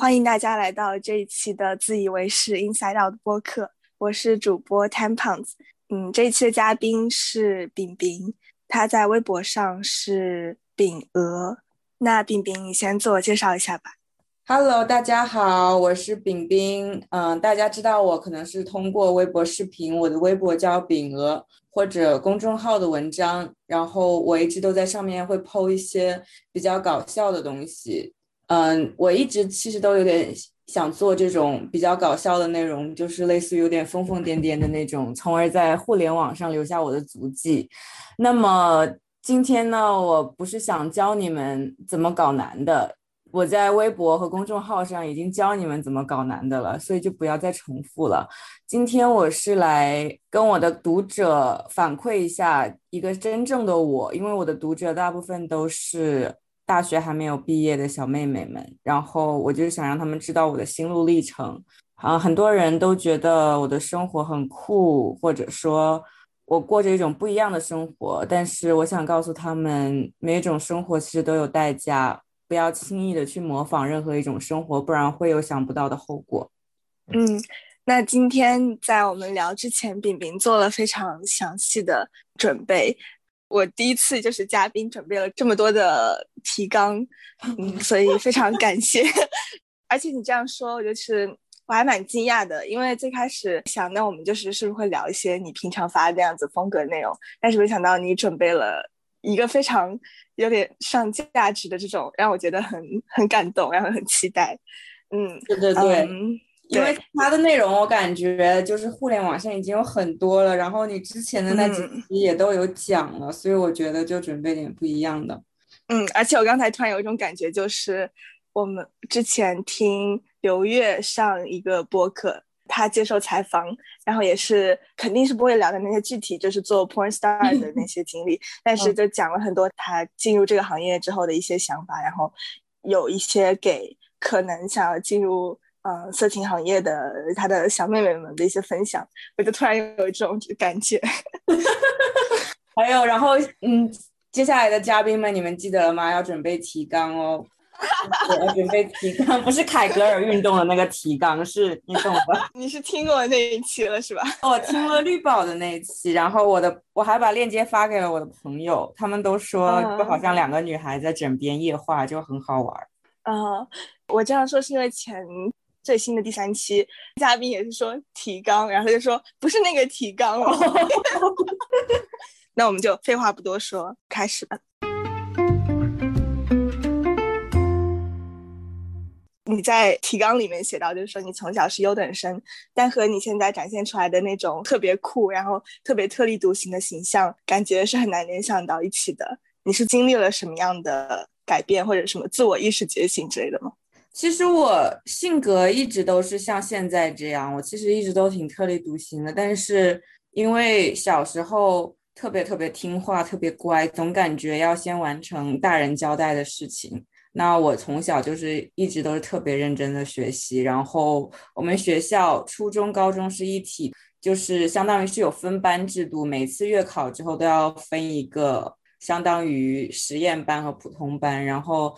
欢迎大家来到这一期的自以为是 Inside Out 的播客，我是主播 Ten Pounds。嗯，这一期的嘉宾是饼饼，他在微博上是饼鹅。那饼饼，你先自我介绍一下吧。Hello，大家好，我是饼饼。嗯，大家知道我可能是通过微博视频，我的微博叫饼鹅，或者公众号的文章，然后我一直都在上面会 PO 一些比较搞笑的东西。嗯，我一直其实都有点想做这种比较搞笑的内容，就是类似于有点疯疯癫癫的那种，从而在互联网上留下我的足迹。那么今天呢，我不是想教你们怎么搞男的，我在微博和公众号上已经教你们怎么搞男的了，所以就不要再重复了。今天我是来跟我的读者反馈一下一个真正的我，因为我的读者大部分都是。大学还没有毕业的小妹妹们，然后我就是想让他们知道我的心路历程。啊，很多人都觉得我的生活很酷，或者说我过着一种不一样的生活。但是我想告诉他们，每一种生活其实都有代价，不要轻易的去模仿任何一种生活，不然会有想不到的后果。嗯，那今天在我们聊之前，饼饼做了非常详细的准备。我第一次就是嘉宾，准备了这么多的提纲，嗯，所以非常感谢。而且你这样说，我就是我还蛮惊讶的，因为最开始想，那我们就是是不是会聊一些你平常发的那样子风格内容，但是没想到你准备了一个非常有点上价值的这种，让我觉得很很感动，然后很期待。嗯，对对对。因为它的内容，我感觉就是互联网上已经有很多了，然后你之前的那几期也都有讲了，所以我觉得就准备点不一样的。嗯，而且我刚才突然有一种感觉，就是我们之前听刘月上一个播客，他接受采访，然后也是肯定是不会聊的那些具体，就是做 porn star 的那些经历，但是就讲了很多他进入这个行业之后的一些想法，然后有一些给可能想要进入。嗯，色情行业的他的小妹妹们的一些分享，我就突然有一种感觉。还有，然后嗯，接下来的嘉宾们，你们记得了吗？要准备提纲哦。我要准备提纲，不是凯格尔运动的那个提纲，是你懂吧？你是听过那一期了是吧？我听了绿宝的那一期，然后我的我还把链接发给了我的朋友，他们都说就好像两个女孩在枕边夜话，就很好玩。嗯，我这样说是因为前。最新的第三期嘉宾也是说提纲，然后就说不是那个提纲哦。那我们就废话不多说，开始吧。你在提纲里面写到，就是说你从小是优等生，但和你现在展现出来的那种特别酷，然后特别特立独行的形象，感觉是很难联想到一起的。你是经历了什么样的改变，或者什么自我意识觉醒之类的吗？其实我性格一直都是像现在这样，我其实一直都挺特立独行的。但是因为小时候特别特别听话、特别乖，总感觉要先完成大人交代的事情。那我从小就是一直都是特别认真的学习。然后我们学校初中、高中是一体，就是相当于是有分班制度，每次月考之后都要分一个，相当于实验班和普通班，然后。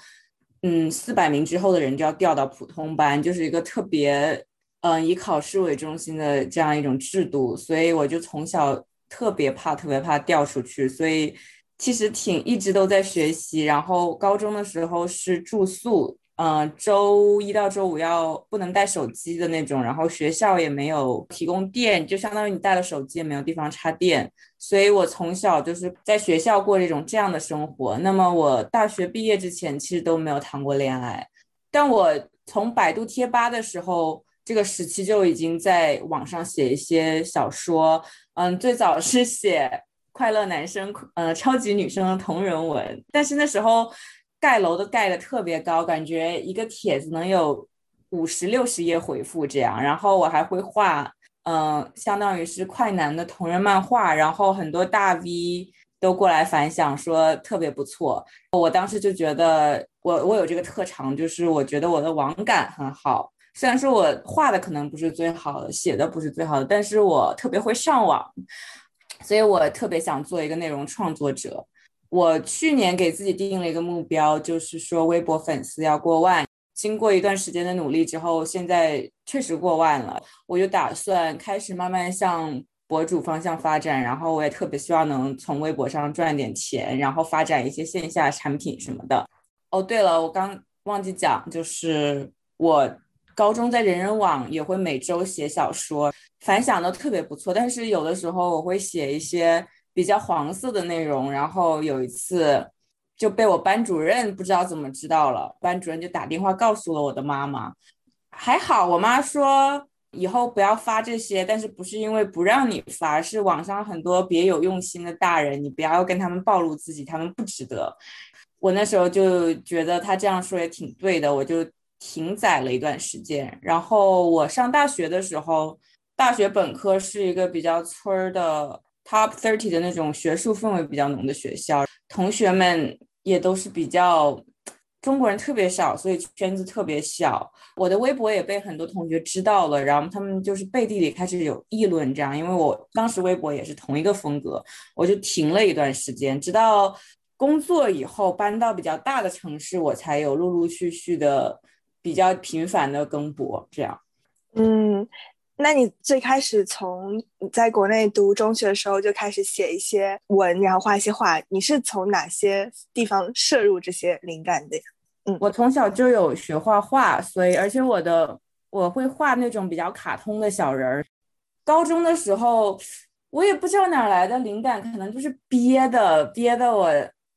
嗯，四百名之后的人就要调到普通班，就是一个特别嗯以考试为中心的这样一种制度，所以我就从小特别怕，特别怕调出去，所以其实挺一直都在学习。然后高中的时候是住宿。嗯，周一到周五要不能带手机的那种，然后学校也没有提供电，就相当于你带了手机也没有地方插电，所以我从小就是在学校过这种这样的生活。那么我大学毕业之前其实都没有谈过恋爱，但我从百度贴吧的时候，这个时期就已经在网上写一些小说，嗯，最早是写快乐男生，呃，超级女生的同人文，但是那时候。盖楼都盖的特别高，感觉一个帖子能有五十六十页回复这样。然后我还会画，嗯，相当于是快男的同人漫画，然后很多大 V 都过来反响说特别不错。我当时就觉得我我有这个特长，就是我觉得我的网感很好。虽然说我画的可能不是最好的，写的不是最好的，但是我特别会上网，所以我特别想做一个内容创作者。我去年给自己定了一个目标，就是说微博粉丝要过万。经过一段时间的努力之后，现在确实过万了，我就打算开始慢慢向博主方向发展，然后我也特别希望能从微博上赚点钱，然后发展一些线下产品什么的。哦，对了，我刚忘记讲，就是我高中在人人网也会每周写小说，反响都特别不错。但是有的时候我会写一些比较黄色的内容，然后有一次就被我班主任不知道怎么知道了，班主任就打电话告诉了我的妈妈。还好我妈说以后不要发这些，但是不是因为不让你发，是网上很多别有用心的大人，你不要跟他们暴露自己，他们不值得。我那时候就觉得他这样说也挺对的，我就停载了一段时间。然后我上大学的时候，大学本科是一个比较村儿的 top thirty 的那种学术氛围比较浓的学校，同学们也都是比较中国人特别少，所以圈子特别小。我的微博也被很多同学知道了，然后他们就是背地里开始有议论这样，因为我当时微博也是同一个风格，我就停了一段时间，直到。工作以后搬到比较大的城市，我才有陆陆续续的比较频繁的更博。这样，嗯，那你最开始从你在国内读中学的时候就开始写一些文，然后画一些画，你是从哪些地方摄入这些灵感的呀？嗯，我从小就有学画画，所以而且我的我会画那种比较卡通的小人儿。高中的时候，我也不知道哪来的灵感，可能就是憋的，憋的我。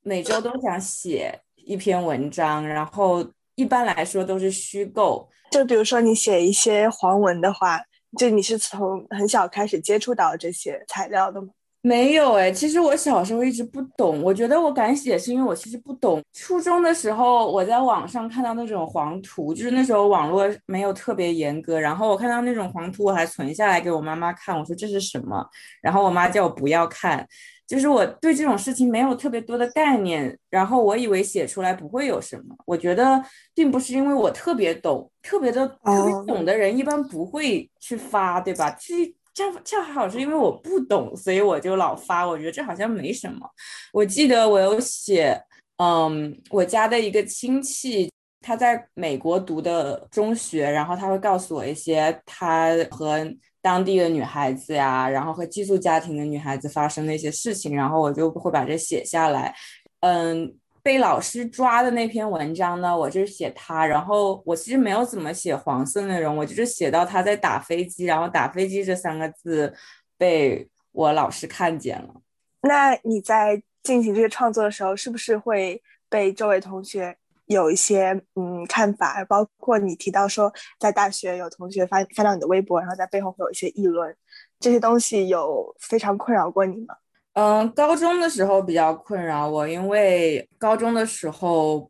每周都想写一篇文章，然后一般来说都是虚构。就比如说你写一些黄文的话，就你是从很小开始接触到这些材料的吗？没有哎，其实我小时候一直不懂。我觉得我敢写是因为我其实不懂。初中的时候，我在网上看到那种黄图，就是那时候网络没有特别严格，然后我看到那种黄图，我还存下来给我妈妈看。我说这是什么？然后我妈叫我不要看。就是我对这种事情没有特别多的概念，然后我以为写出来不会有什么。我觉得并不是因为我特别懂，特别的特别懂的人一般不会去发，对吧？其实恰恰好是因为我不懂，所以我就老发。我觉得这好像没什么。我记得我有写，嗯，我家的一个亲戚他在美国读的中学，然后他会告诉我一些他和。当地的女孩子呀，然后和寄宿家庭的女孩子发生的一些事情，然后我就会把这写下来。嗯，被老师抓的那篇文章呢，我就是写他，然后我其实没有怎么写黄色内容，我就是写到他在打飞机，然后打飞机这三个字被我老师看见了。那你在进行这些创作的时候，是不是会被周围同学？有一些嗯看法，包括你提到说，在大学有同学翻翻到你的微博，然后在背后会有一些议论，这些东西有非常困扰过你吗？嗯，高中的时候比较困扰我，因为高中的时候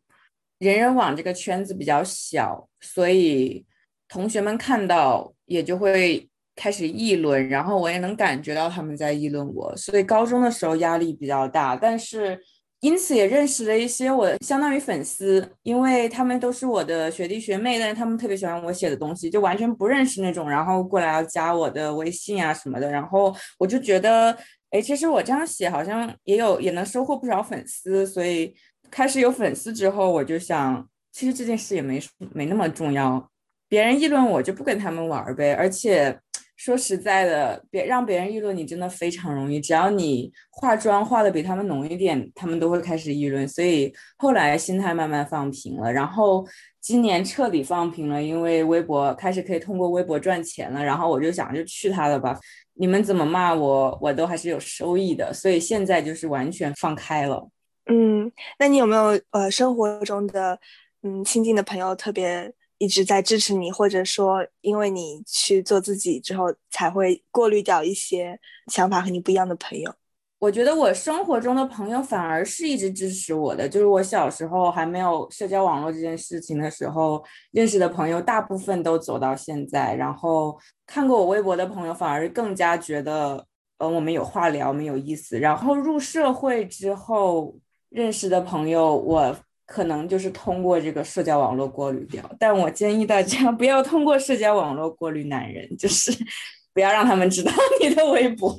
人人网这个圈子比较小，所以同学们看到也就会开始议论，然后我也能感觉到他们在议论我，所以高中的时候压力比较大，但是。因此也认识了一些我相当于粉丝，因为他们都是我的学弟学妹，但是他们特别喜欢我写的东西，就完全不认识那种，然后过来要加我的微信啊什么的，然后我就觉得，哎，其实我这样写好像也有也能收获不少粉丝，所以开始有粉丝之后，我就想，其实这件事也没没那么重要，别人议论我就不跟他们玩儿呗，而且。说实在的，别让别人议论你真的非常容易。只要你化妆化的比他们浓一点，他们都会开始议论。所以后来心态慢慢放平了，然后今年彻底放平了，因为微博开始可以通过微博赚钱了。然后我就想，就去他的吧，你们怎么骂我，我都还是有收益的。所以现在就是完全放开了。嗯，那你有没有呃生活中的嗯亲近的朋友特别？一直在支持你，或者说因为你去做自己之后，才会过滤掉一些想法和你不一样的朋友。我觉得我生活中的朋友反而是一直支持我的，就是我小时候还没有社交网络这件事情的时候，认识的朋友大部分都走到现在。然后看过我微博的朋友反而更加觉得，呃，我们有话聊，我们有意思。然后入社会之后认识的朋友，我。可能就是通过这个社交网络过滤掉，但我建议大家不要通过社交网络过滤男人，就是 不要让他们知道你的微博。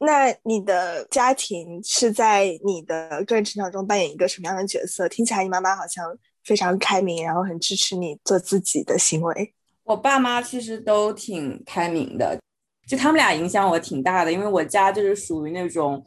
那你的家庭是在你的个人成长中扮演一个什么样的角色？听起来你妈妈好像非常开明，然后很支持你做自己的行为？我爸妈其实都挺开明的，就他们俩影响我挺大的，因为我家就是属于那种，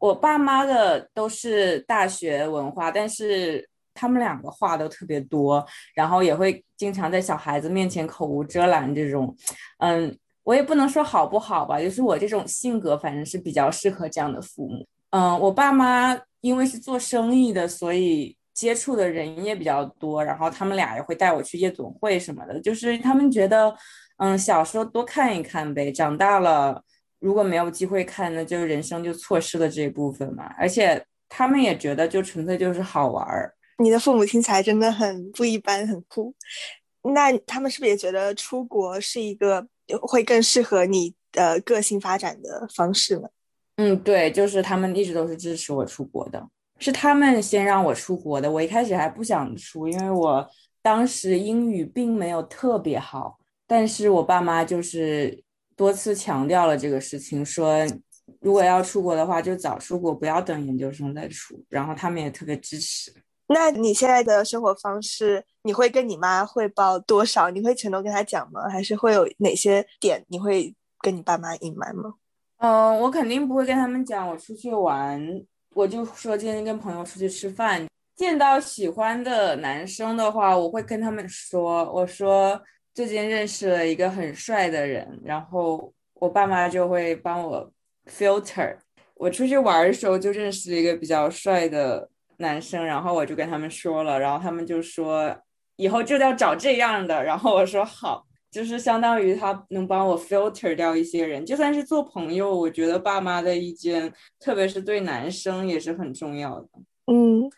我爸妈的都是大学文化，但是他们两个话都特别多，然后也会经常在小孩子面前口无遮拦这种，嗯，我也不能说好不好吧，就是我这种性格反正是比较适合这样的父母。嗯，我爸妈因为是做生意的，所以接触的人也比较多。然后他们俩也会带我去夜总会什么的，就是他们觉得，嗯，小时候多看一看呗，长大了如果没有机会看，那就人生就错失了这一部分嘛。而且他们也觉得，就纯粹就是好玩儿。你的父母听起来真的很不一般，很酷。那他们是不是也觉得出国是一个会更适合你的个性发展的方式吗？嗯，对，就是他们一直都是支持我出国的，是他们先让我出国的。我一开始还不想出，因为我当时英语并没有特别好，但是我爸妈就是多次强调了这个事情，说如果要出国的话，就早出国，不要等研究生再出。然后他们也特别支持。那你现在的生活方式，你会跟你妈汇报多少？你会全都跟她讲吗？还是会有哪些点你会跟你爸妈隐瞒吗？嗯，我肯定不会跟他们讲我出去玩，我就说今天跟朋友出去吃饭，见到喜欢的男生的话，我会跟他们说，我说最近认识了一个很帅的人，然后我爸妈就会帮我 filter。我出去玩的时候就认识了一个比较帅的男生，然后我就跟他们说了，然后他们就说以后就要找这样的，然后我说好。就是相当于他能帮我 filter 掉一些人，就算是做朋友，我觉得爸妈的意见，特别是对男生也是很重要的。嗯，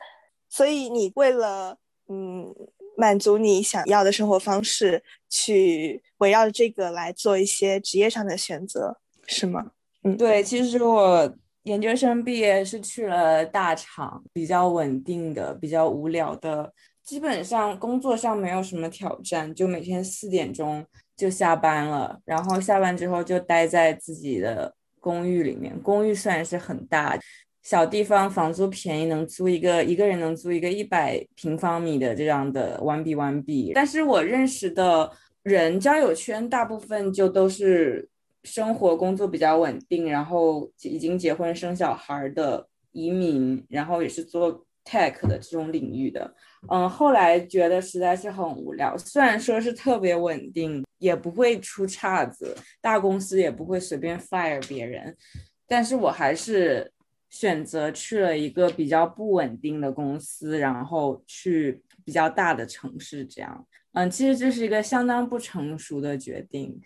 所以你为了嗯满足你想要的生活方式，去围绕着这个来做一些职业上的选择，是吗？嗯，对，其实我研究生毕业是去了大厂，比较稳定的，比较无聊的。基本上工作上没有什么挑战，就每天四点钟就下班了，然后下班之后就待在自己的公寓里面。公寓虽然是很大，小地方房租便宜，能租一个一个人能租一个一百平方米的这样的 one B one B。但是我认识的人交友圈大部分就都是生活工作比较稳定，然后已经结婚生小孩的移民，然后也是做 tech 的这种领域的。嗯，后来觉得实在是很无聊。虽然说是特别稳定，也不会出岔子，大公司也不会随便 fire 别人，但是我还是选择去了一个比较不稳定的公司，然后去比较大的城市。这样，嗯，其实这是一个相当不成熟的决定。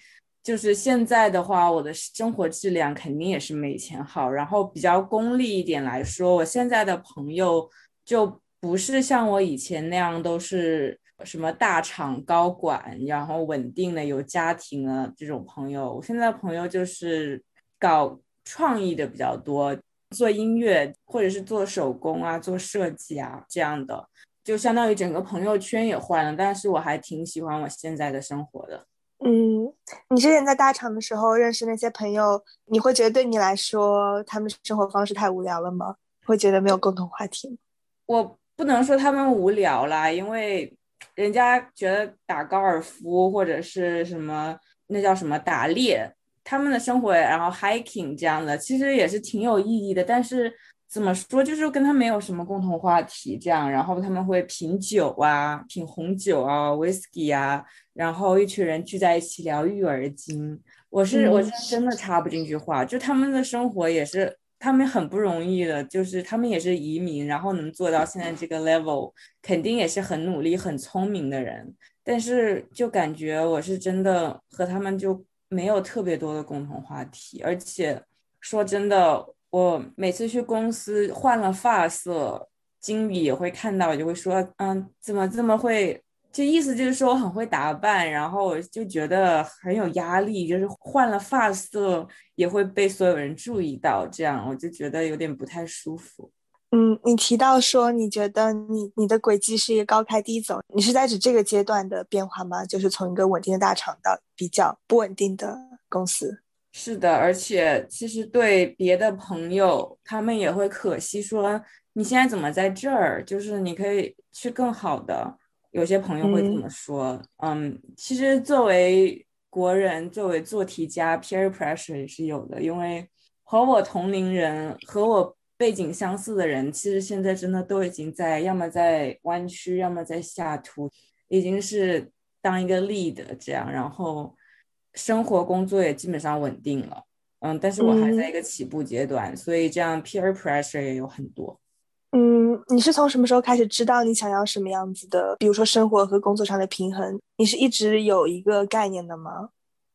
就是现在的话，我的生活质量肯定也是没以前好。然后比较功利一点来说，我现在的朋友就。不是像我以前那样都是什么大厂高管，然后稳定的有家庭的这种朋友。我现在朋友就是搞创意的比较多，做音乐或者是做手工啊、做设计啊这样的，就相当于整个朋友圈也换了。但是我还挺喜欢我现在的生活的。嗯，你之前在大厂的时候认识那些朋友，你会觉得对你来说他们生活方式太无聊了吗？会觉得没有共同话题吗？我。不能说他们无聊啦，因为人家觉得打高尔夫或者是什么那叫什么打猎，他们的生活然后 hiking 这样的，其实也是挺有意义的。但是怎么说，就是跟他没有什么共同话题这样。然后他们会品酒啊，品红酒啊，whisky 啊，然后一群人聚在一起聊育儿经。我是我是真的插不进去话，就他们的生活也是。他们很不容易的，就是他们也是移民，然后能做到现在这个 level，肯定也是很努力、很聪明的人。但是就感觉我是真的和他们就没有特别多的共同话题，而且说真的，我每次去公司换了发色，经理也会看到，就会说，嗯，怎么这么会？就意思就是说我很会打扮，然后就觉得很有压力，就是换了发色也会被所有人注意到，这样我就觉得有点不太舒服。嗯，你提到说你觉得你你的轨迹是一个高开低走，你是在指这个阶段的变化吗？就是从一个稳定的大厂到比较不稳定的公司。是的，而且其实对别的朋友，他们也会可惜说。你现在怎么在这儿？就是你可以去更好的。有些朋友会这么说，嗯，其实作为国人，作为做题家，peer pressure 也是有的，因为和我同龄人、和我背景相似的人，其实现在真的都已经在，要么在湾区，要么在下图，已经是当一个 lead 这样，然后生活工作也基本上稳定了，嗯，但是我还在一个起步阶段，所以这样 peer pressure 也有很多。嗯，你是从什么时候开始知道你想要什么样子的？比如说生活和工作上的平衡，你是一直有一个概念的吗？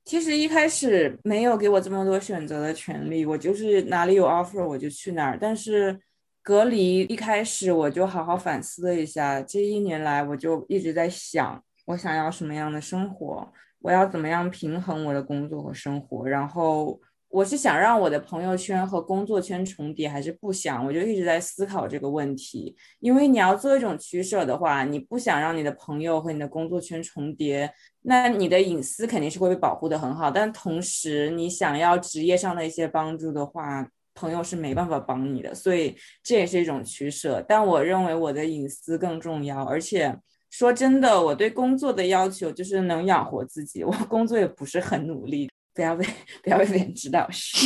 其实一开始没有给我这么多选择的权利，我就是哪里有 offer 我就去哪儿。但是隔离一开始我就好好反思了一下，这一年来我就一直在想，我想要什么样的生活，我要怎么样平衡我的工作和生活，然后。我是想让我的朋友圈和工作圈重叠，还是不想？我就一直在思考这个问题。因为你要做一种取舍的话，你不想让你的朋友和你的工作圈重叠，那你的隐私肯定是会被保护的很好。但同时，你想要职业上的一些帮助的话，朋友是没办法帮你的。所以这也是一种取舍。但我认为我的隐私更重要。而且说真的，我对工作的要求就是能养活自己。我工作也不是很努力。不要被 不要被别人知道，是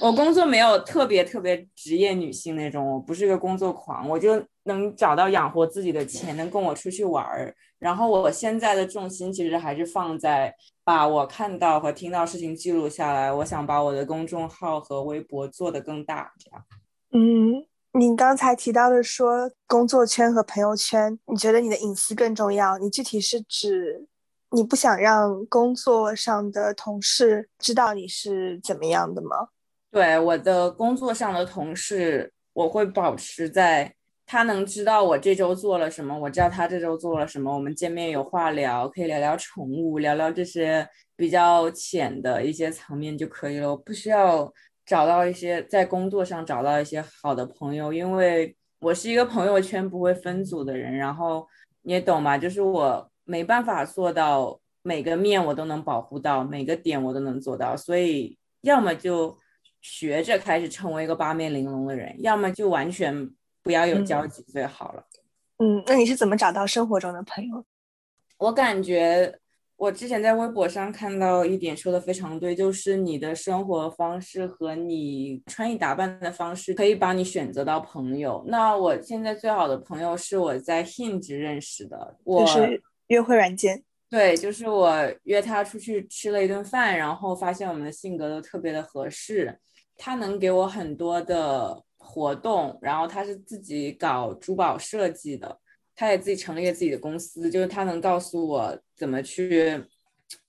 我工作没有特别特别职业女性那种，我不是个工作狂，我就能找到养活自己的钱，能供我出去玩儿。然后我现在的重心其实还是放在把我看到和听到事情记录下来。我想把我的公众号和微博做得更大，这样。嗯，你刚才提到的说工作圈和朋友圈，你觉得你的隐私更重要？你具体是指？你不想让工作上的同事知道你是怎么样的吗？对，我的工作上的同事，我会保持在他能知道我这周做了什么，我知道他这周做了什么。我们见面有话聊，可以聊聊宠物，聊聊这些比较浅的一些层面就可以了。我不需要找到一些在工作上找到一些好的朋友，因为我是一个朋友圈不会分组的人。然后你也懂吧，就是我。没办法做到每个面我都能保护到，每个点我都能做到，所以要么就学着开始成为一个八面玲珑的人，要么就完全不要有交集最好了。嗯，那你是怎么找到生活中的朋友？我感觉我之前在微博上看到一点说的非常对，就是你的生活方式和你穿衣打扮的方式可以帮你选择到朋友。那我现在最好的朋友是我在 Hinge 认识的，我。约会软件，对，就是我约他出去吃了一顿饭，然后发现我们的性格都特别的合适。他能给我很多的活动，然后他是自己搞珠宝设计的，他也自己成立了自己的公司，就是他能告诉我怎么去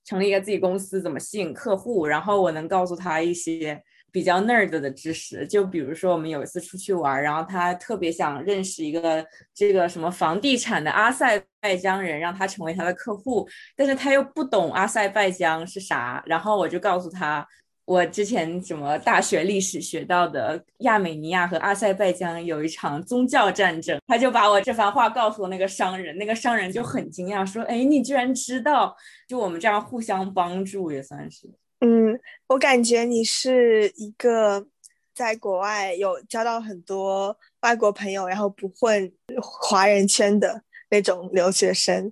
成立一个自己公司，怎么吸引客户，然后我能告诉他一些。比较 nerd 的知识，就比如说我们有一次出去玩，然后他特别想认识一个这个什么房地产的阿塞拜疆人，让他成为他的客户，但是他又不懂阿塞拜疆是啥，然后我就告诉他，我之前什么大学历史学到的亚美尼亚和阿塞拜疆有一场宗教战争，他就把我这番话告诉了那个商人，那个商人就很惊讶，说，哎，你居然知道，就我们这样互相帮助也算是。嗯，我感觉你是一个在国外有交到很多外国朋友，然后不混华人圈的那种留学生，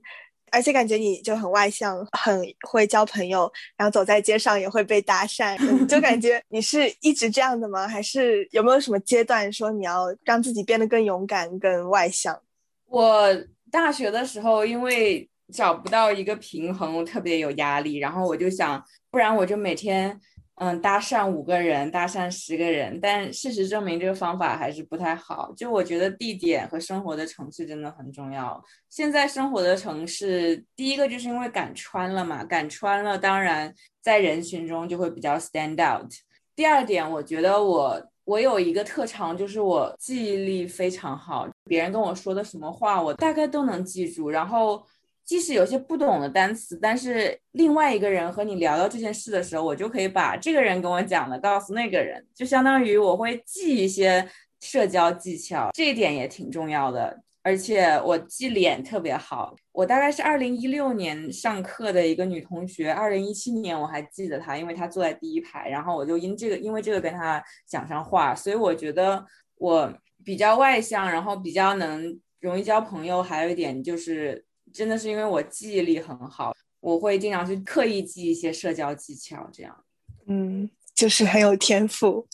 而且感觉你就很外向，很会交朋友，然后走在街上也会被搭讪，就感觉你是一直这样的吗？还是有没有什么阶段说你要让自己变得更勇敢、更外向？我大学的时候因为找不到一个平衡，特别有压力，然后我就想。不然我就每天，嗯，搭讪五个人，搭讪十个人。但事实证明，这个方法还是不太好。就我觉得地点和生活的城市真的很重要。现在生活的城市，第一个就是因为赶穿了嘛，赶穿了，当然在人群中就会比较 stand out。第二点，我觉得我我有一个特长，就是我记忆力非常好，别人跟我说的什么话，我大概都能记住。然后。即使有些不懂的单词，但是另外一个人和你聊到这件事的时候，我就可以把这个人跟我讲的告诉那个人，就相当于我会记一些社交技巧，这一点也挺重要的。而且我记脸特别好，我大概是二零一六年上课的一个女同学，二零一七年我还记得她，因为她坐在第一排，然后我就因这个因为这个跟她讲上话，所以我觉得我比较外向，然后比较能容易交朋友，还有一点就是真的是因为我记忆力很好，我会经常去刻意记一些社交技巧，这样。嗯。就是很有天赋。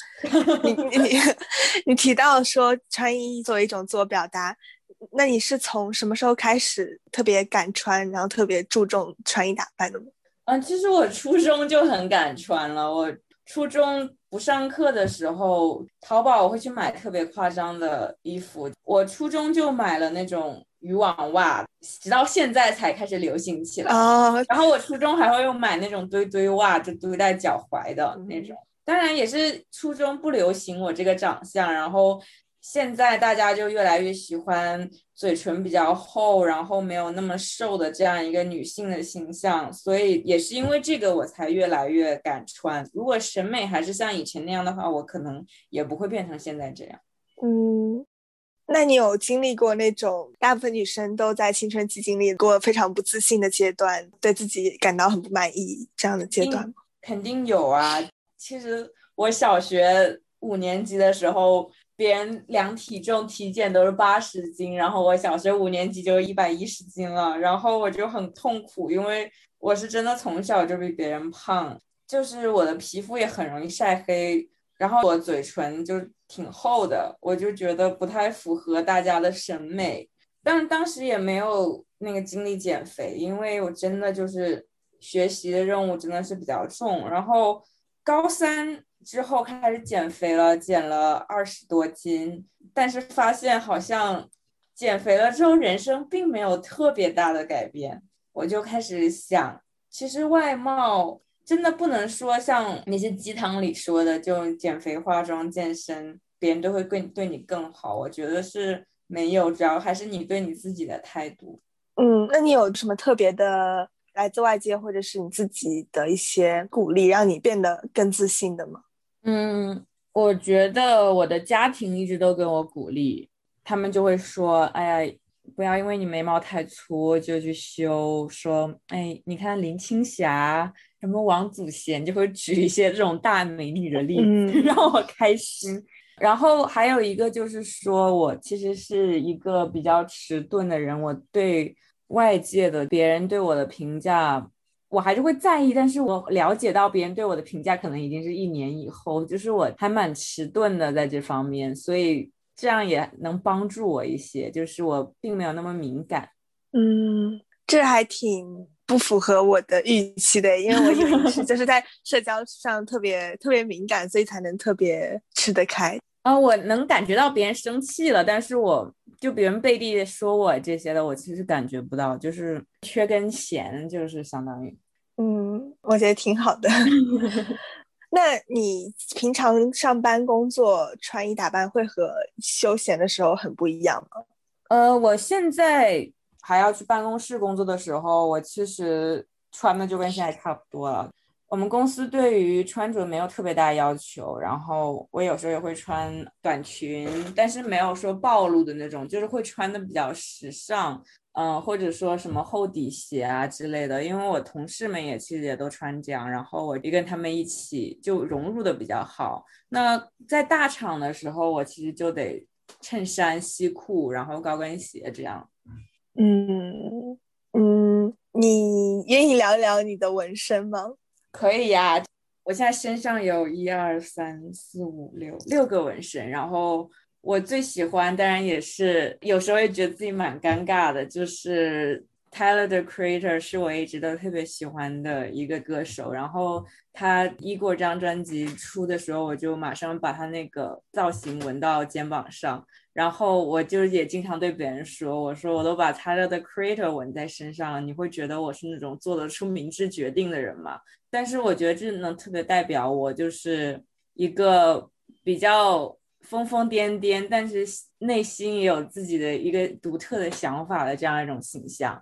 你你你提到说穿衣作为一种自我表达，那你是从什么时候开始特别敢穿，然后特别注重穿衣打扮的吗？嗯，其实我初中就很敢穿了。我初中不上课的时候，淘宝我会去买特别夸张的衣服。我初中就买了那种。渔网袜，直到现在才开始流行起来。然后我初中还会用买那种堆堆袜，就堆在脚踝的那种。当然也是初中不流行我这个长相，然后现在大家就越来越喜欢嘴唇比较厚，然后没有那么瘦的这样一个女性的形象。所以也是因为这个，我才越来越敢穿。如果审美还是像以前那样的话，我可能也不会变成现在这样。嗯。那你有经历过那种大部分女生都在青春期经历过非常不自信的阶段，对自己感到很不满意这样的阶段吗？肯定有啊。其实我小学五年级的时候，别人量体重体检都是八十斤，然后我小学五年级就一百一十斤了，然后我就很痛苦，因为我是真的从小就比别人胖，就是我的皮肤也很容易晒黑。然后我嘴唇就挺厚的，我就觉得不太符合大家的审美，但当时也没有那个精力减肥，因为我真的就是学习的任务真的是比较重。然后高三之后开始减肥了，减了二十多斤，但是发现好像减肥了之后人生并没有特别大的改变，我就开始想，其实外貌。真的不能说像那些鸡汤里说的，就减肥、化妆、健身，别人都会更对你更好。我觉得是没有，主要还是你对你自己的态度。嗯，那你有什么特别的来自外界或者是你自己的一些鼓励，让你变得更自信的吗？嗯，我觉得我的家庭一直都给我鼓励，他们就会说：“哎呀。”不要因为你眉毛太粗就去修，说哎，你看林青霞什么王祖贤，就会举一些这种大美女的例子，让我开心。然后还有一个就是说，我其实是一个比较迟钝的人，我对外界的别人对我的评价，我还是会在意，但是我了解到别人对我的评价可能已经是一年以后，就是我还蛮迟钝的在这方面，所以。这样也能帮助我一些，就是我并没有那么敏感。嗯，这还挺不符合我的预期的，因为我以为是 就是在社交上特别特别敏感，所以才能特别吃得开。啊，我能感觉到别人生气了，但是我就别人背地说我这些的，我其实感觉不到，就是缺根弦，就是相当于。嗯，我觉得挺好的。那你平常上班工作穿衣打扮会和休闲的时候很不一样吗？呃，我现在还要去办公室工作的时候，我其实穿的就跟现在差不多了。我们公司对于穿着没有特别大要求，然后我有时候也会穿短裙，但是没有说暴露的那种，就是会穿的比较时尚。嗯，或者说什么厚底鞋啊之类的，因为我同事们也其实也都穿这样，然后我就跟他们一起就融入的比较好。那在大厂的时候，我其实就得衬衫、西裤，然后高跟鞋这样。嗯嗯，你愿意聊一聊你的纹身吗？可以呀，我现在身上有一二三四五六六个纹身，然后。我最喜欢，当然也是有时候也觉得自己蛮尴尬的，就是 Tyler the Creator 是我一直都特别喜欢的一个歌手。然后他一过张专辑出的时候，我就马上把他那个造型纹到肩膀上。然后我就也经常对别人说：“我说我都把 Tyler the Creator 纹在身上了，你会觉得我是那种做得出明智决定的人吗？”但是我觉得这能特别代表我，就是一个比较。疯疯癫癫，但是内心也有自己的一个独特的想法的这样一种形象。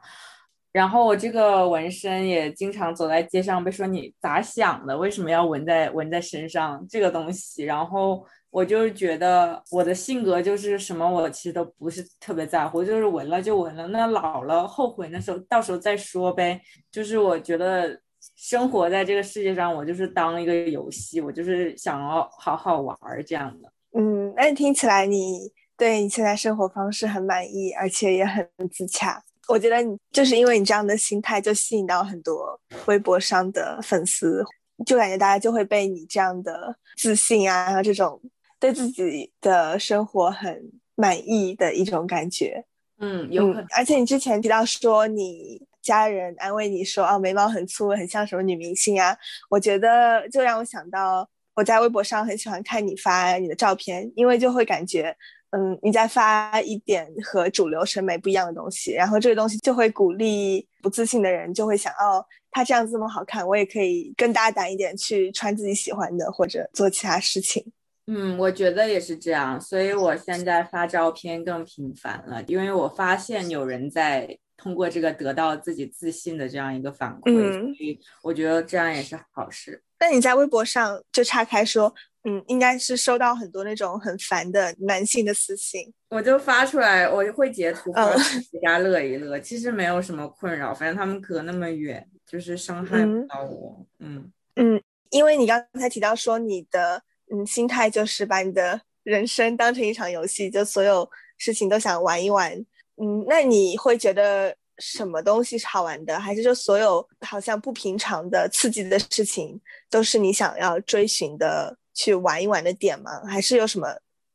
然后我这个纹身也经常走在街上被说你咋想的？为什么要纹在纹在身上这个东西？然后我就是觉得我的性格就是什么，我其实都不是特别在乎，就是纹了就纹了，那老了后悔那时候到时候再说呗。就是我觉得生活在这个世界上，我就是当一个游戏，我就是想要好好玩这样的。嗯，那听起来你对你现在生活方式很满意，而且也很自洽。我觉得你就是因为你这样的心态，就吸引到很多微博上的粉丝，就感觉大家就会被你这样的自信啊，然后这种对自己的生活很满意的一种感觉。嗯，有可能。而且你之前提到说你家人安慰你说，啊，眉毛很粗，很像什么女明星啊。我觉得就让我想到我在微博上很喜欢看你发你的照片，因为就会感觉。嗯，你在发一点和主流审美不一样的东西，然后这个东西就会鼓励不自信的人，就会想，哦，他这样这么好看，我也可以更大胆一点去穿自己喜欢的，或者做其他事情。嗯，我觉得也是这样，所以我现在发照片更频繁了，因为我发现有人在通过这个得到自己自信的这样一个反馈，所以我觉得这样也是好事。那你在微博上就岔开说。嗯，应该是收到很多那种很烦的男性的私信，我就发出来，我会截图发给大家乐一乐。其实没有什么困扰，反正他们隔那么远，就是伤害不到我。嗯嗯，因为你刚才提到说你的嗯心态就是把你的人生当成一场游戏，就所有事情都想玩一玩。嗯，那你会觉得什么东西是好玩的？还是说所有好像不平常的、刺激的事情都是你想要追寻的？去玩一玩的点吗？还是有什么？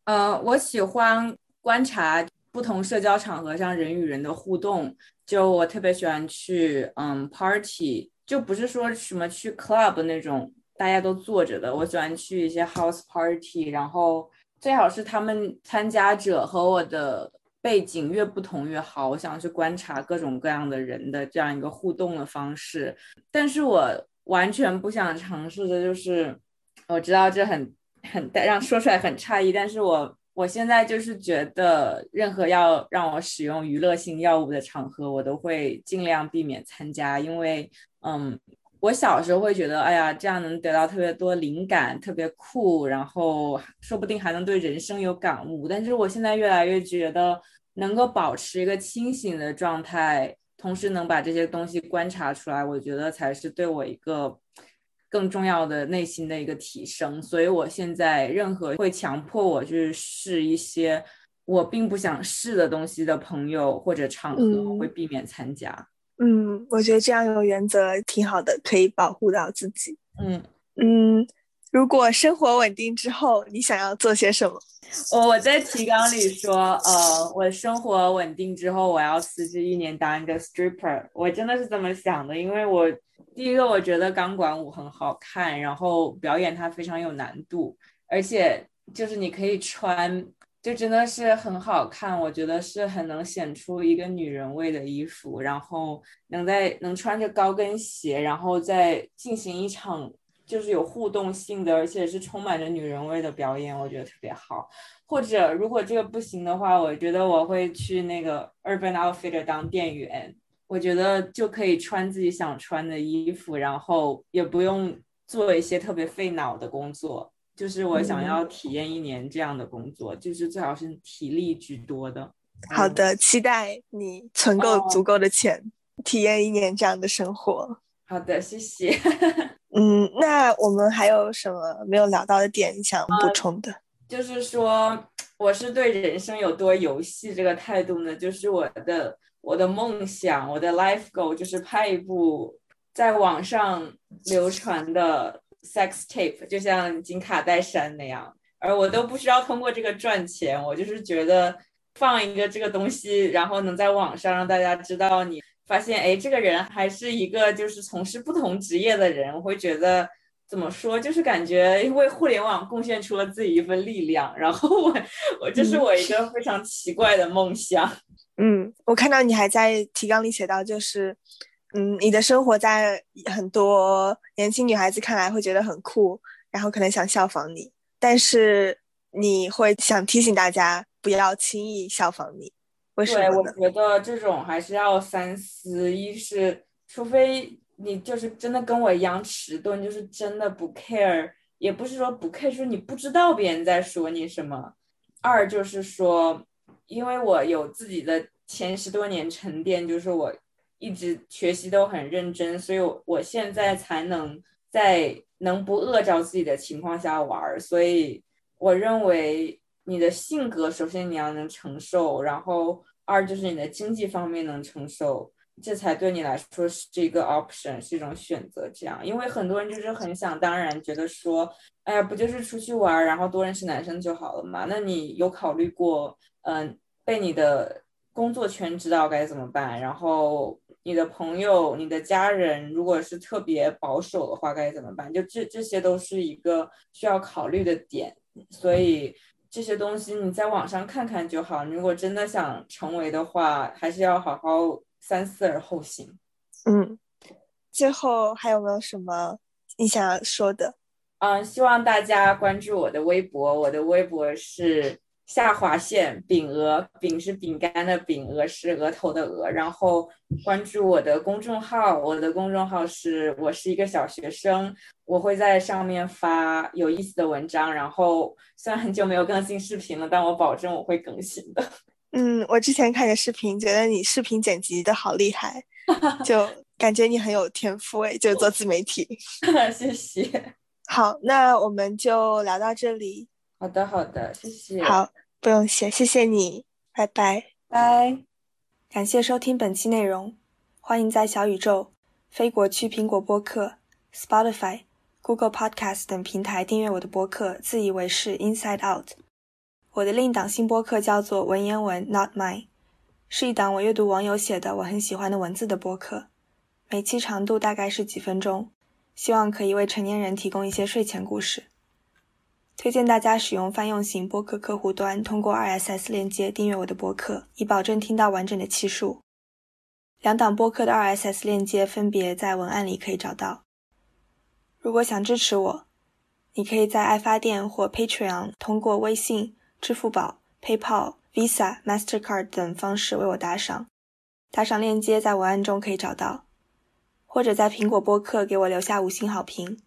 呃，我喜欢观察不同社交场合上人与人的互动。就我特别喜欢去嗯 party，就不是说什么去 club 那种大家都坐着的。我喜欢去一些 house party，然后最好是他们参加者和我的背景越不同越好。我想去观察各种各样的人的这样一个互动的方式。但是我完全不想尝试的就是。我知道这很很让说出来很诧异，但是我我现在就是觉得，任何要让我使用娱乐性药物的场合，我都会尽量避免参加，因为，嗯，我小时候会觉得，哎呀，这样能得到特别多灵感，特别酷，然后说不定还能对人生有感悟。但是我现在越来越觉得，能够保持一个清醒的状态，同时能把这些东西观察出来，我觉得才是对我一个。更重要的内心的一个提升，所以我现在任何会强迫我去试一些我并不想试的东西的朋友或者场合，我会避免参加。嗯，我觉得这样有原则挺好的，可以保护到自己。嗯嗯，如果生活稳定之后，你想要做些什么？我我在提纲里说，呃，我生活稳定之后，我要辞职一年当一个 stripper。我真的是这么想的，因为我。第一个，我觉得钢管舞很好看，然后表演它非常有难度，而且就是你可以穿，就真的是很好看。我觉得是很能显出一个女人味的衣服，然后能在能穿着高跟鞋，然后再进行一场就是有互动性的，而且是充满着女人味的表演，我觉得特别好。或者如果这个不行的话，我觉得我会去那个 Urban Outfitter 当店员。我觉得就可以穿自己想穿的衣服，然后也不用做一些特别费脑的工作。就是我想要体验一年这样的工作，就是最好是体力居多的。好的，期待你存够足够的钱，体验一年这样的生活。好的，谢谢。嗯，那我们还有什么没有聊到的点想补充的？就是说，我是对人生有多游戏这个态度呢？就是我的。我的梦想，我的 life goal 就是拍一部在网上流传的 sex tape，就像金卡戴珊那样。而我都不需要通过这个赚钱，我就是觉得放一个这个东西，然后能在网上让大家知道你发现，哎，这个人还是一个就是从事不同职业的人，我会觉得怎么说，就是感觉为互联网贡献出了自己一份力量。然后我我这是我一个非常奇怪的梦想。嗯，我看到你还在提纲里写到，就是，嗯，你的生活在很多年轻女孩子看来会觉得很酷，然后可能想效仿你，但是你会想提醒大家不要轻易效仿你，为什么对，我觉得这种还是要三思，一是除非你就是真的跟我一样迟钝，就是真的不 care，也不是说不 care，就是你不知道别人在说你什么；二就是说。因为我有自己的前十多年沉淀，就是我一直学习都很认真，所以我现在才能在能不饿着自己的情况下玩儿。所以我认为，你的性格首先你要能承受，然后二就是你的经济方面能承受，这才对你来说是一个 option，是一种选择。这样，因为很多人就是很想当然，觉得说，哎呀，不就是出去玩儿，然后多认识男生就好了嘛？那你有考虑过，嗯，被你的工作圈知道该怎么办？然后你的朋友、你的家人，如果是特别保守的话，该怎么办？就这这些都是一个需要考虑的点，所以。这些东西你在网上看看就好。如果真的想成为的话，还是要好好三思而后行。嗯，最后还有没有什么你想要说的？嗯，希望大家关注我的微博，我的微博是。下划线饼鹅，饼是饼干的饼，鹅是额头的鹅。然后关注我的公众号，我的公众号是我是一个小学生，我会在上面发有意思的文章。然后虽然很久没有更新视频了，但我保证我会更新的。嗯，我之前看的视频，觉得你视频剪辑的好厉害，就感觉你很有天赋诶，就做自媒体。谢谢。好，那我们就聊到这里。好的，好的，谢谢。好，不用谢，谢谢你，拜拜，拜。感谢收听本期内容，欢迎在小宇宙、非国区苹果播客、Spotify、Google Podcast 等平台订阅我的播客。自以为是，Inside Out。我的另一档新播客叫做文言文，Not Mine，是一档我阅读网友写的我很喜欢的文字的播客，每期长度大概是几分钟，希望可以为成年人提供一些睡前故事。推荐大家使用泛用型播客客户端，通过 RSS 链接订阅我的播客，以保证听到完整的期数。两档播客的 RSS 链接分别在文案里可以找到。如果想支持我，你可以在爱发电或 Patreon 通过微信、支付宝、PayPal、Visa、Mastercard 等方式为我打赏，打赏链接在文案中可以找到，或者在苹果播客给我留下五星好评。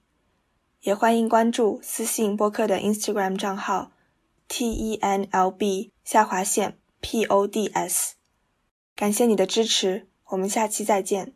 也欢迎关注私信播客的 Instagram 账号 t e n l b 下划线 p o d s，感谢你的支持，我们下期再见。